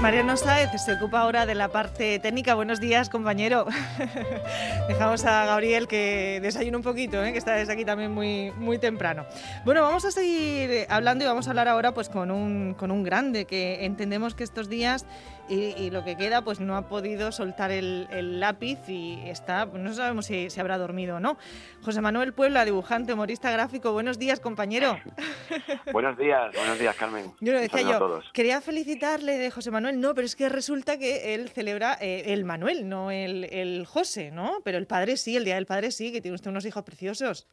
Mariano Sáez se ocupa ahora de la parte técnica. Buenos días, compañero. Dejamos a Gabriel que desayune un poquito, ¿eh? que está desde aquí también muy, muy temprano. Bueno, vamos a seguir hablando y vamos a hablar ahora pues, con, un, con un grande que entendemos que estos días y, lo que queda pues no ha podido soltar el, lápiz y está, pues, no sabemos si, se habrá dormido o no. José Manuel Puebla, dibujante, humorista gráfico. Buenos días, compañero. buenos días, buenos días, Carmen. Yo lo decía yo, quería felicitarle de José Manuel, no, pero es que resulta que él celebra eh, el Manuel, no el, el José, ¿no? Pero el padre sí, el Día del Padre sí, que tiene usted unos hijos preciosos.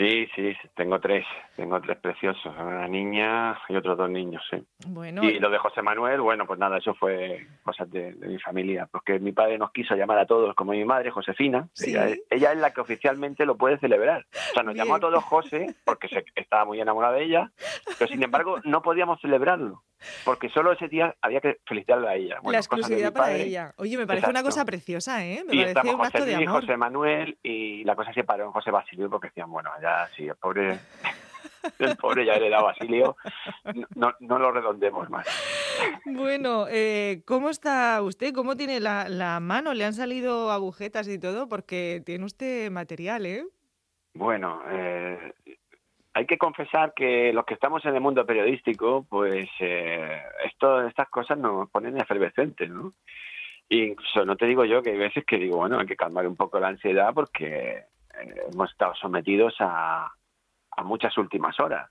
Sí, sí, tengo tres, tengo tres preciosos, una niña y otros dos niños, sí. Bueno. Y lo de José Manuel, bueno, pues nada, eso fue cosas de, mi familia, porque mi padre nos quiso llamar a todos como mi madre, Josefina, ella, es la que oficialmente lo puede celebrar. O sea, nos llamó a todos José, porque se, estaba muy enamorada de ella, pero sin embargo no podíamos celebrarlo porque solo ese día había que felicitarle a ella. la exclusividad para ella. Oye, me parece una cosa preciosa, ¿eh? Me y parece un acto de amor. José Manuel y la cosa se paró en José Basilio porque decían, bueno, ya sí, el pobre... el pobre ya heredado Basilio, no, no lo redondemos más. Bueno, eh, ¿cómo está usted? ¿Cómo tiene la, la mano? ¿Le han salido agujetas y todo? Porque tiene usted material, ¿eh? Bueno, eh, hay que confesar que los que estamos en el mundo periodístico, pues eh, esto, estas cosas nos ponen efervescentes, ¿no? incluso no te digo yo que hay veces que digo, bueno, hay que calmar un poco la ansiedad porque eh, hemos estado sometidos a, a, muchas últimas horas.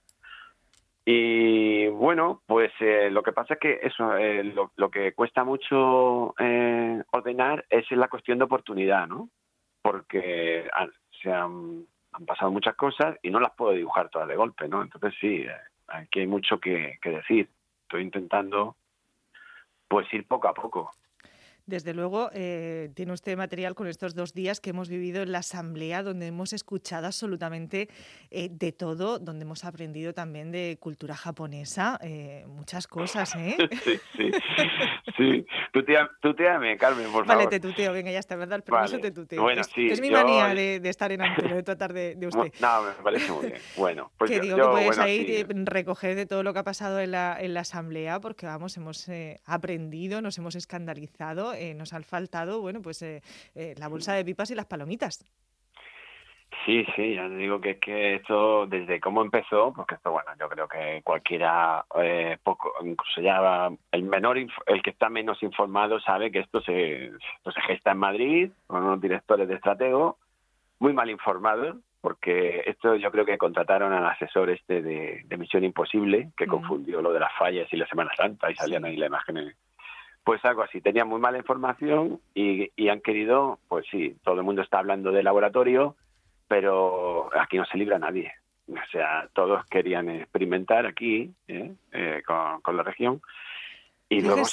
Y bueno, pues eh, lo que pasa es que eso, eh, lo, que cuesta mucho ordenar es la cuestión de oportunidad, ¿no? Porque se han han pasado muchas cosas y no las puedo dibujar todas de golpe, ¿no? Entonces sí, eh, aquí hay mucho que, que decir. Estoy intentando pues ir poco a poco. Desde luego, eh, tiene usted material con estos dos días que hemos vivido en la asamblea, donde hemos escuchado absolutamente eh, de todo, donde hemos aprendido también de cultura japonesa, eh, muchas cosas, ¿eh? sí, sí, sí. Tuteame, Carmen, por favor. Vale, te tuteo, venga, ya está, ¿verdad? El permiso te tuteo. Bueno, sí, es mi manía de, de, estar en antena, de tratar de, de, usted. No, me parece muy bien. Bueno, pues que digo que puedes ahí recoger de todo lo que ha pasado en la, en la asamblea, porque vamos, hemos aprendido, nos hemos escandalizado eh, nos ha faltado, bueno, pues eh, eh, la bolsa de pipas y las palomitas. Sí, sí, ya te digo que es que esto, desde cómo empezó, porque esto, bueno, yo creo que cualquiera, poco, incluso ya el menor, el que está menos informado sabe que esto se, esto se gesta en Madrid con unos directores de estratego muy mal informados, porque esto yo creo que contrataron al asesor este de, Misión Imposible, que confundió lo de las fallas y la Semana Santa y salían ahí las imágenes pues algo así, tenían muy mala información y, han querido, pues sí, todo el mundo está hablando de laboratorio, pero aquí no se libra nadie. O sea, todos querían experimentar aquí ¿eh? Eh, con, la región. Y luego,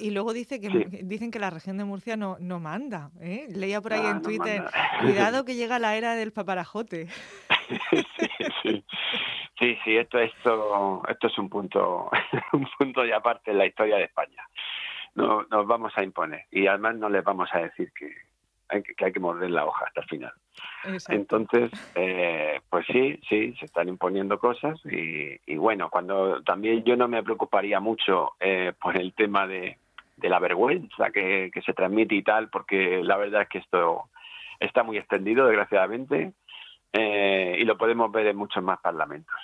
y, luego, dice que dicen que la región de Murcia no, no manda. ¿eh? Leía por ahí en Twitter, cuidado que llega la era del paparajote. sí, sí, sí, esto, esto, esto es un punto, un punto ya aparte en la historia de España no, nos vamos a imponer y además no les vamos a decir que hay que, hay que morder la hoja hasta el final. Entonces, eh, pues sí, sí, se están imponiendo cosas y, y, bueno, cuando también yo no me preocuparía mucho eh, por el tema de, de la vergüenza que, que, se transmite y tal, porque la verdad es que esto está muy extendido, desgraciadamente, eh, y lo podemos ver en muchos más parlamentos.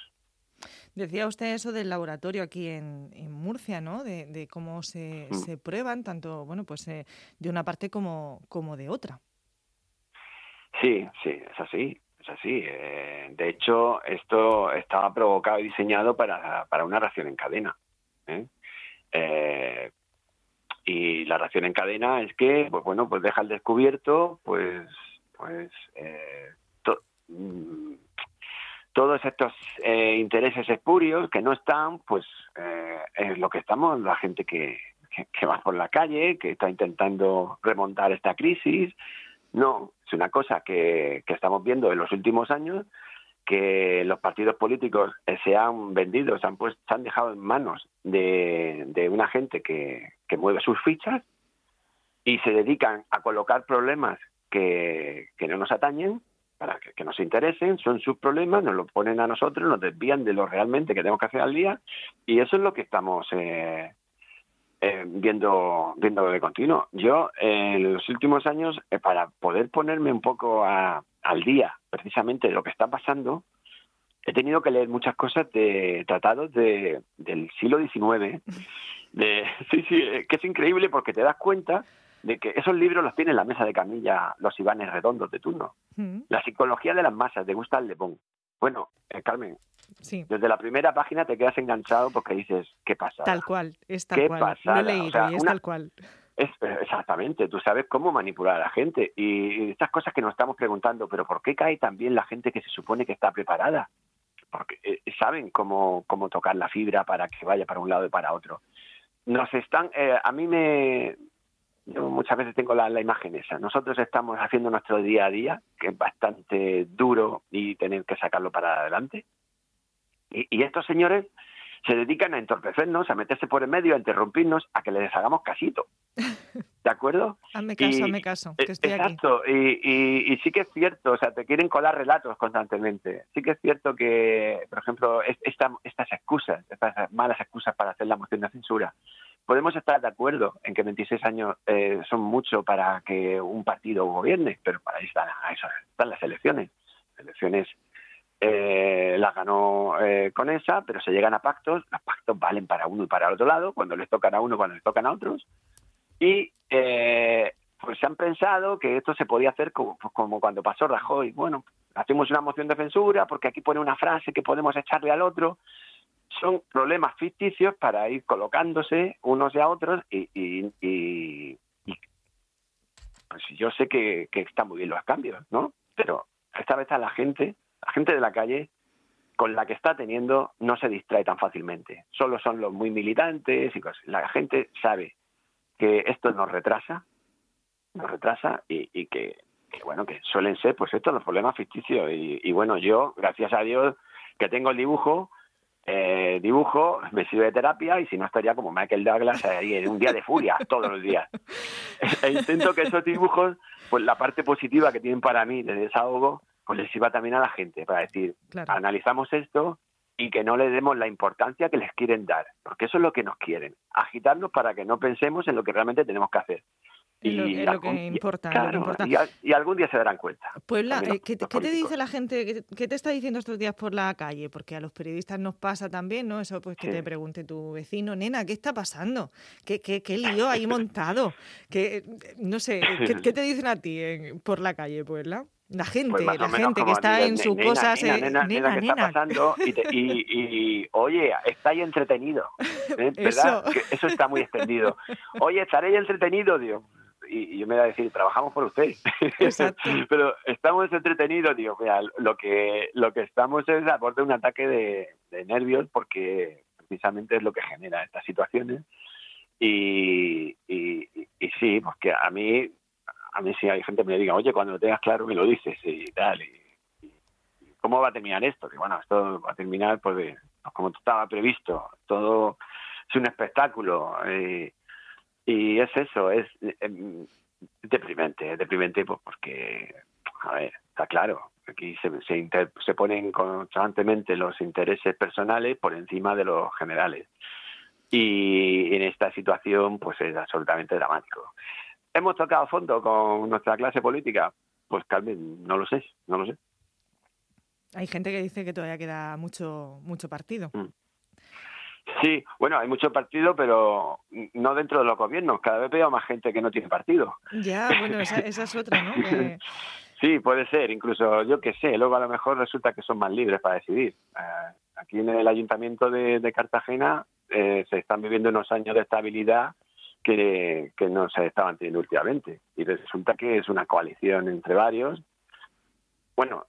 Decía usted eso del laboratorio aquí en, Murcia, ¿no? De, cómo mm. se, prueban, tanto, bueno, pues eh, de una parte como, como de otra. Sí, sí, es así, es así. Eh, de hecho, esto estaba provocado y diseñado para, para una reacción en cadena. ¿eh? y la reacción en cadena es que, pues bueno, pues deja al descubierto, pues, pues, mm, todos estos eh, intereses espurios que no están, pues eh, es lo que estamos, la gente que, va por la calle, que está intentando remontar esta crisis. No, es una cosa que, estamos viendo en los últimos años, que los partidos políticos se han vendido, se han, pues, se han dejado en manos de, de una gente que, que mueve sus fichas y se dedican a colocar problemas que no nos atañen para que, nos interesen, son sus problemas, nos lo ponen a nosotros, nos desvían de lo realmente que tenemos que hacer al día y eso es lo que estamos eh, eh, viendo, viendo de continuo. Yo, en los últimos años, eh, para poder ponerme un poco al día, precisamente, de lo que está pasando, he tenido que leer muchas cosas de tratados de, del siglo XIX. De, sí, sí, eh, que es increíble porque te das cuenta de que esos libros los tiene en la mesa de camilla los Ivanes redondos de turno. Mm. La psicología de las masas de Gustave Le Bon. Bueno, Carmen, desde la primera página te quedas enganchado porque dices, ¿qué pasa? Tal cual, es tal cual. Lo he leído y es tal cual. Es, exactamente, tú sabes cómo manipular a la gente y estas cosas que nos estamos preguntando, pero ¿por qué cae también la gente que se supone que está preparada? Porque eh, saben cómo, cómo tocar la fibra para que vaya para un lado y para otro. Nos están, eh, a mí me, yo muchas veces tengo la, la, imagen esa. Nosotros estamos haciendo nuestro día a día, que es bastante duro y tener que sacarlo para adelante. Y, estos señores se dedican a entorpecernos, a meterse por el medio, a interrumpirnos, a que les hagamos casito. ¿De acuerdo? hazme caso, hazme caso, que estoy exacto, Y, y, sí que es cierto, o sea, te quieren colar relatos constantemente. Sí que es cierto que, por ejemplo, esta, estas excusas, estas malas excusas para hacer la moción de censura, podemos estar de acuerdo en que 26 años eh, son mucho para que un partido gobierne, pero para ahí están, están las elecciones. Elecciones eh, las ganó eh, con esa, pero se llegan a pactos, los pactos valen para uno y para el otro lado, cuando les tocan a uno, cuando les tocan a otros, y pues se han pensado que esto se podía hacer pues, como cuando pasó Rajoy, bueno, hacemos una moción de censura porque aquí pone una frase que podemos echarle al otro, son problemas ficticios para ir colocándose unos y a otros y, y, pues yo sé que, que están muy bien los cambios, ¿no? Pero esta vez a la gente la gente de la calle con la que está teniendo no se distrae tan fácilmente. Solo son los muy militantes y cosas. La gente sabe que esto nos retrasa, nos retrasa y, que, bueno, que suelen ser pues estos los problemas ficticios. Y, bueno, yo, gracias a Dios, que tengo el dibujo, eh, dibujo, me sirve de terapia y si no estaría como Michael Douglas ahí en un día de furia todos los días. e intento que esos dibujos, pues la parte positiva que tienen para mí de desahogo, pues les sirva también a la gente para decir, analizamos esto y que no le demos la importancia que les quieren dar, porque eso es lo que nos quieren, agitarnos para que no pensemos en lo que realmente tenemos que hacer. Y, lo, que importa, Y, algún día se darán cuenta. Puebla, eh, ¿qué, te dice la gente? ¿Qué, te está diciendo estos días por la calle? Porque a los periodistas nos pasa también, ¿no? Eso pues que te pregunte tu vecino, nena, ¿qué está pasando? ¿Qué, qué, qué lío hay montado? que no sé, ¿qué, te dicen a ti por la calle, Puebla? La pues gente, la gente que está en sus cosas. Nena, nena, ¿qué está pasando? Y, oye, estáis entretenido. ¿eh? ¿Verdad? Eso. eso está muy extendido. Oye, estaréis entretenido, Dios. Y, yo me voy a decir, trabajamos por usted. Pero estamos entretenidos, Dios. Mira, lo que, lo que estamos es a borde de un ataque de, nervios porque precisamente es lo que genera estas situaciones. Y, y, y sí, porque a mí a mí si hay gente que me diga, oye, cuando lo tengas claro me lo dices y tal. Y, ¿Cómo va a terminar esto? Que bueno, esto va a terminar pues, pues como estaba previsto. Todo es un espectáculo. Y, y es eso, es em, deprimente, es deprimente pues porque, a ver, está claro, aquí se, se, se ponen constantemente los intereses personales por encima de los generales. Y en esta situación pues es absolutamente dramático. ¿Hemos tocado fondo con nuestra clase política? Pues Carmen, no lo sé, no lo sé. Hay gente que dice que todavía queda mucho, mucho partido. Mm. Sí, bueno, hay mucho partido, pero no dentro de los gobiernos. Cada vez veo más gente que no tiene partido. Ya, bueno, esa, es otra, ¿no? Sí, puede ser. Incluso, yo qué sé, luego a lo mejor resulta que son más libres para decidir. Eh, aquí en el ayuntamiento de, Cartagena eh, se están viviendo unos años de estabilidad que, no se estaban teniendo últimamente. Y resulta que es una coalición entre varios. Bueno,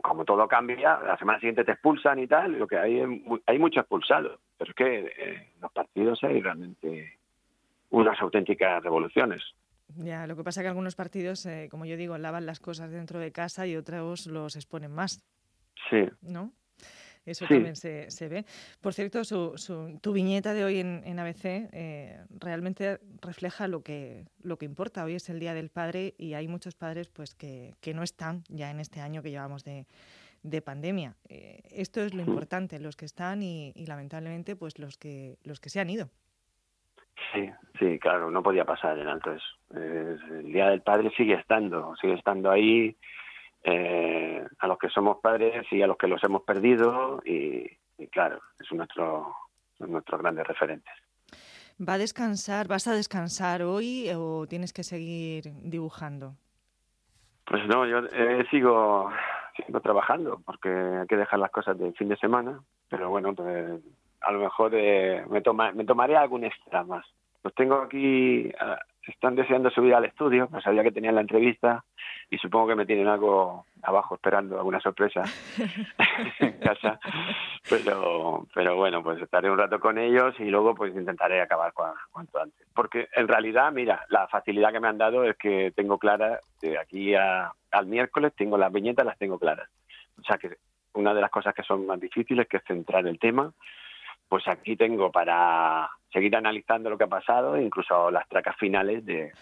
como todo cambia, la semana siguiente te expulsan y tal, lo que hay hay mucho expulsado, pero es que eh, los partidos hay realmente unas auténticas revoluciones. Ya, lo que pasa es que algunos partidos, eh, como yo digo, lavan las cosas dentro de casa y otros los exponen más. Sí. ¿No? Eso también se, se, ve. Por cierto, su, tu viñeta de hoy en, ABC eh, realmente refleja lo que, lo que importa. Hoy es el Día del Padre y hay muchos padres pues que, que no están ya en este año que llevamos de, de pandemia. Eh, esto es lo importante, los que están y, lamentablemente pues los que, los que se han ido. Sí, sí, claro, no podía pasar en alto eso. el Día del Padre sigue estando, sigue estando ahí eh, a los que somos padres y a los que los hemos perdido y, claro, es nuestro, son nuestros grandes referentes. ¿Va a descansar, vas a descansar hoy o tienes que seguir dibujando? Pues no, yo eh, sigo, sigo trabajando porque hay que dejar las cosas del fin de semana, pero bueno, pues, a lo mejor eh, me, toma, me tomaré algún extra más. Los tengo aquí, ah, están deseando subir al estudio, pues sabía que tenían la entrevista y supongo que me tienen algo abajo esperando, alguna sorpresa en casa. Pero, pero bueno, pues estaré un rato con ellos y luego pues intentaré acabar cuanto antes. Porque en realidad, mira, la facilidad que me han dado es que tengo clara, de aquí al miércoles tengo las viñetas, las tengo claras. O sea que una de las cosas que son más difíciles, que es centrar el tema, pues aquí tengo para seguir analizando lo que ha pasado, incluso las tracas finales de,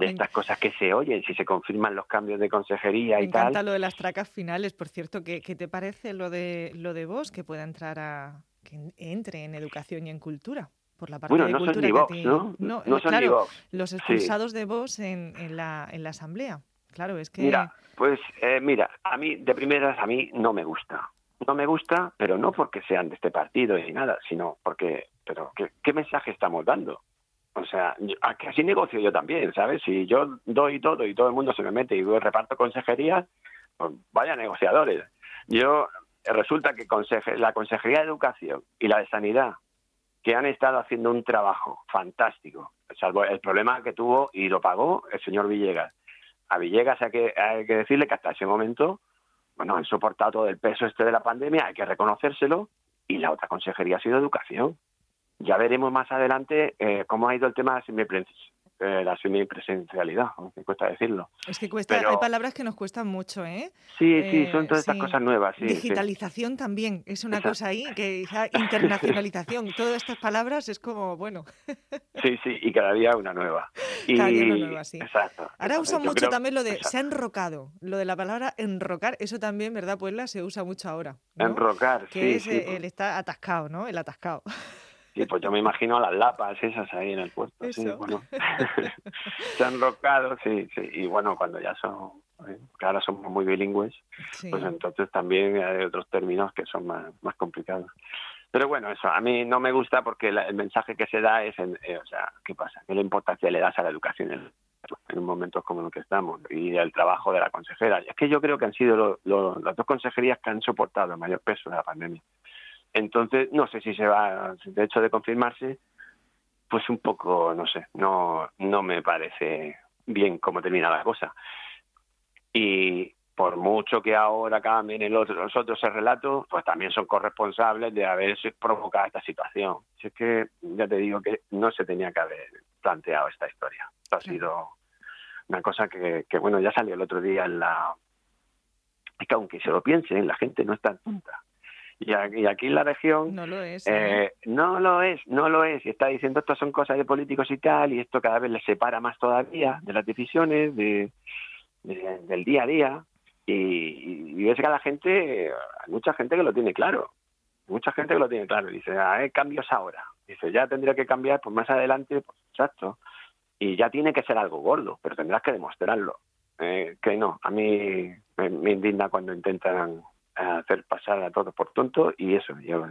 estas cosas que se oyen, si se confirman los cambios de consejería y tal. Encanta lo de las tracas finales, por cierto, ¿qué, ¿qué, te parece lo de lo de vos que pueda entrar a que entre en educación y en cultura? Por la parte bueno, de no cultura son ni ¿no? No, no son claro, los expulsados de vos en, en, la, en la asamblea. Claro, es que Mira, pues eh, mira, a mí de primeras a mí no me gusta no me gusta, pero no porque sean de este partido ni nada, sino porque, pero ¿qué, mensaje estamos dando? O sea, así negocio yo también, ¿sabes? Si yo doy todo y todo el mundo se me mete y reparto consejerías, pues vaya negociadores. Yo, resulta que la Consejería de Educación y la de Sanidad, que han estado haciendo un trabajo fantástico, salvo el problema que tuvo y lo pagó el señor Villegas. A Villegas hay que, decirle que hasta ese momento bueno, han soportado todo el peso este de la pandemia, hay que reconocérselo, y la otra consejería ha sido educación. Ya veremos más adelante eh, cómo ha ido el tema de eh, la semipresencialidad, me cuesta decirlo. Es que cuesta, hay palabras que nos cuestan mucho, ¿eh? Sí, sí, son todas estas cosas nuevas. Digitalización también, es una cosa ahí, que internacionalización, todas estas palabras es como, bueno. sí, sí, y cada día una nueva. Y, cada día una nueva, sí. Exacto. Ahora usan mucho también lo de se ha enrocado, lo de la palabra enrocar, eso también, ¿verdad, Puebla? Se usa mucho ahora. Enrocar, que sí. Que es el está atascado, ¿no? El atascado. Sí, pues yo me imagino a las lapas esas ahí en el puerto. Sí, bueno. Se han rocado, sí, sí. Y bueno, cuando ya son, eh, que ahora somos muy bilingües, pues entonces también hay otros términos que son más, más complicados. Pero bueno, eso a mí no me gusta porque el mensaje que se da es, en, eh, o sea, ¿qué pasa? ¿Qué le importancia le das a la educación en, en momentos como los que estamos y el trabajo de la consejera? Es que yo creo que han sido las dos consejerías que han soportado el mayor peso de la pandemia. Entonces, no sé si se va, de hecho de confirmarse, pues un poco, no sé, no, no me parece bien cómo termina la cosa. Y por mucho que ahora cambien los, los otros el relato, pues también son corresponsables de haberse provocado esta situación. Si es que ya te digo que no se tenía que haber planteado esta historia. Esto ha sido una cosa que, que, bueno, ya salió el otro día en la... Es que aunque se lo piensen, la gente no está tonta. Y aquí, en la región... No lo es. Eh, no lo es, no lo es. Y está diciendo esto son cosas de políticos y tal, y esto cada vez les separa más todavía de las decisiones, de, del día a día. Y, y, ves que a la gente, hay mucha gente que lo tiene claro. Mucha gente que lo tiene claro. Dice, ah, hay cambios ahora. Dice, ya tendría que cambiar, pues más adelante, pues exacto. Y ya tiene que ser algo gordo, pero tendrás que demostrarlo. Eh, que no, a mí me indigna cuando intentan hacer pasar a todos por tonto y eso. Yo,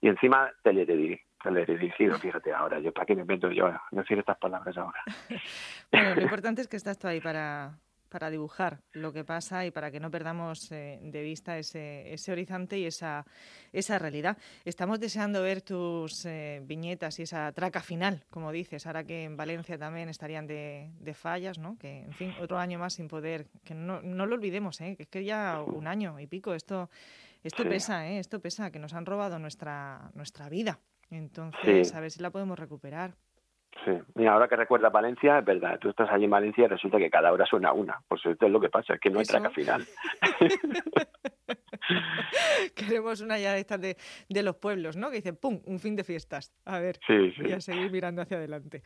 y encima teledirigido, fíjate ahora, yo para qué me meto yo decir estas palabras ahora. bueno, lo importante es que estás tú ahí para, para dibujar lo que pasa y para que no perdamos eh, de vista ese, ese, horizonte y esa, esa realidad. Estamos deseando ver tus eh, viñetas y esa traca final, como dices, ahora que en Valencia también estarían de, de fallas, ¿no? Que, en fin, otro año más sin poder, que no, no lo olvidemos, ¿eh? que es que ya un año y pico, esto, esto pesa, ¿eh? Esto pesa, que nos han robado nuestra, nuestra vida. Entonces, a ver si la podemos recuperar. Sí, mira, ahora que recuerda Valencia, es verdad, tú estás allí en Valencia y resulta que cada hora suena una. Pues esto es lo que pasa, es que no hay traca final. Queremos una ya de estas de, los pueblos, ¿no? Que dicen, ¡pum!, un fin de fiestas. A ver, y a seguir mirando hacia adelante.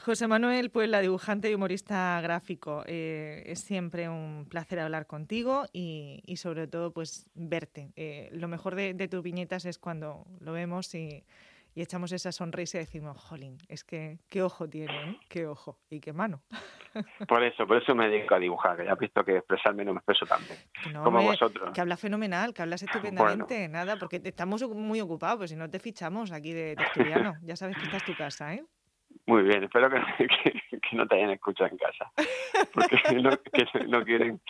José Manuel Puebla, dibujante y humorista gráfico, eh, es siempre un placer hablar contigo y, sobre todo pues verte. Eh, lo mejor de, de tus viñetas es cuando lo vemos y y echamos esa sonrisa y decimos, jolín, es que qué ojo tiene, ¿eh? qué ojo y qué mano. Por eso, por eso me dedico a dibujar, que ya has visto que expresarme no me expreso tan bien, como vosotros. Que hablas fenomenal, que hablas estupendamente, nada, porque estamos muy ocupados, pues si no te fichamos aquí de tertuliano, ya sabes que esta es tu casa, ¿eh? Muy bien, espero que, no te hayan escuchado en casa, porque no, quieren,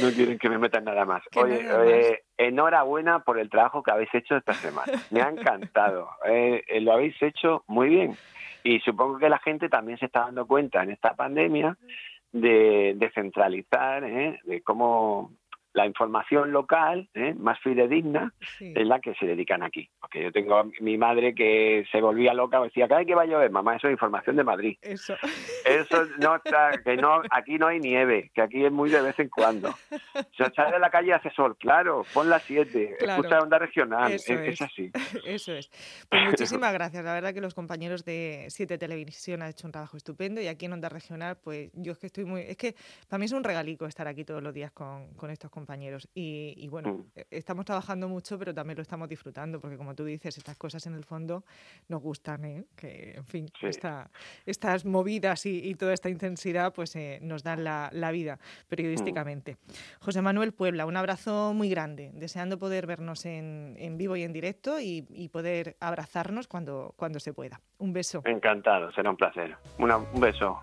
no quieren que me metan nada más. Oye, eh, enhorabuena por el trabajo que habéis hecho esta semana, me ha encantado, eh, eh, lo habéis hecho muy bien. Y supongo que la gente también se está dando cuenta en esta pandemia de, de centralizar, de cómo la información local, ¿eh? más fidedigna, es la que se dedican aquí. Porque yo tengo a mi madre que se volvía loca, decía, hay que va a llover, mamá, eso es información de Madrid. Eso. Eso no está, que no, aquí no hay nieve, que aquí es muy de vez en cuando. Si sale de la calle hace sol, claro, pon las 7, escucha onda regional, es, así. Eso es. Pues muchísimas gracias, la verdad que los compañeros de Siete Televisión han hecho un trabajo estupendo y aquí en Onda Regional, pues yo es que estoy muy, es que para mí es un regalico estar aquí todos los días con, con estos compañeros compañeros. Y, bueno, mm. e, estamos trabajando mucho, pero también lo estamos disfrutando, porque como tú dices, estas cosas en el fondo nos gustan, ¿eh? que en fin, estas movidas y, toda esta intensidad pues eh, nos dan la, vida periodísticamente. Mm. José Manuel Puebla, un abrazo muy grande, deseando poder vernos en, vivo y en directo y, poder abrazarnos cuando, cuando se pueda. Un beso. Encantado, será un placer. un beso.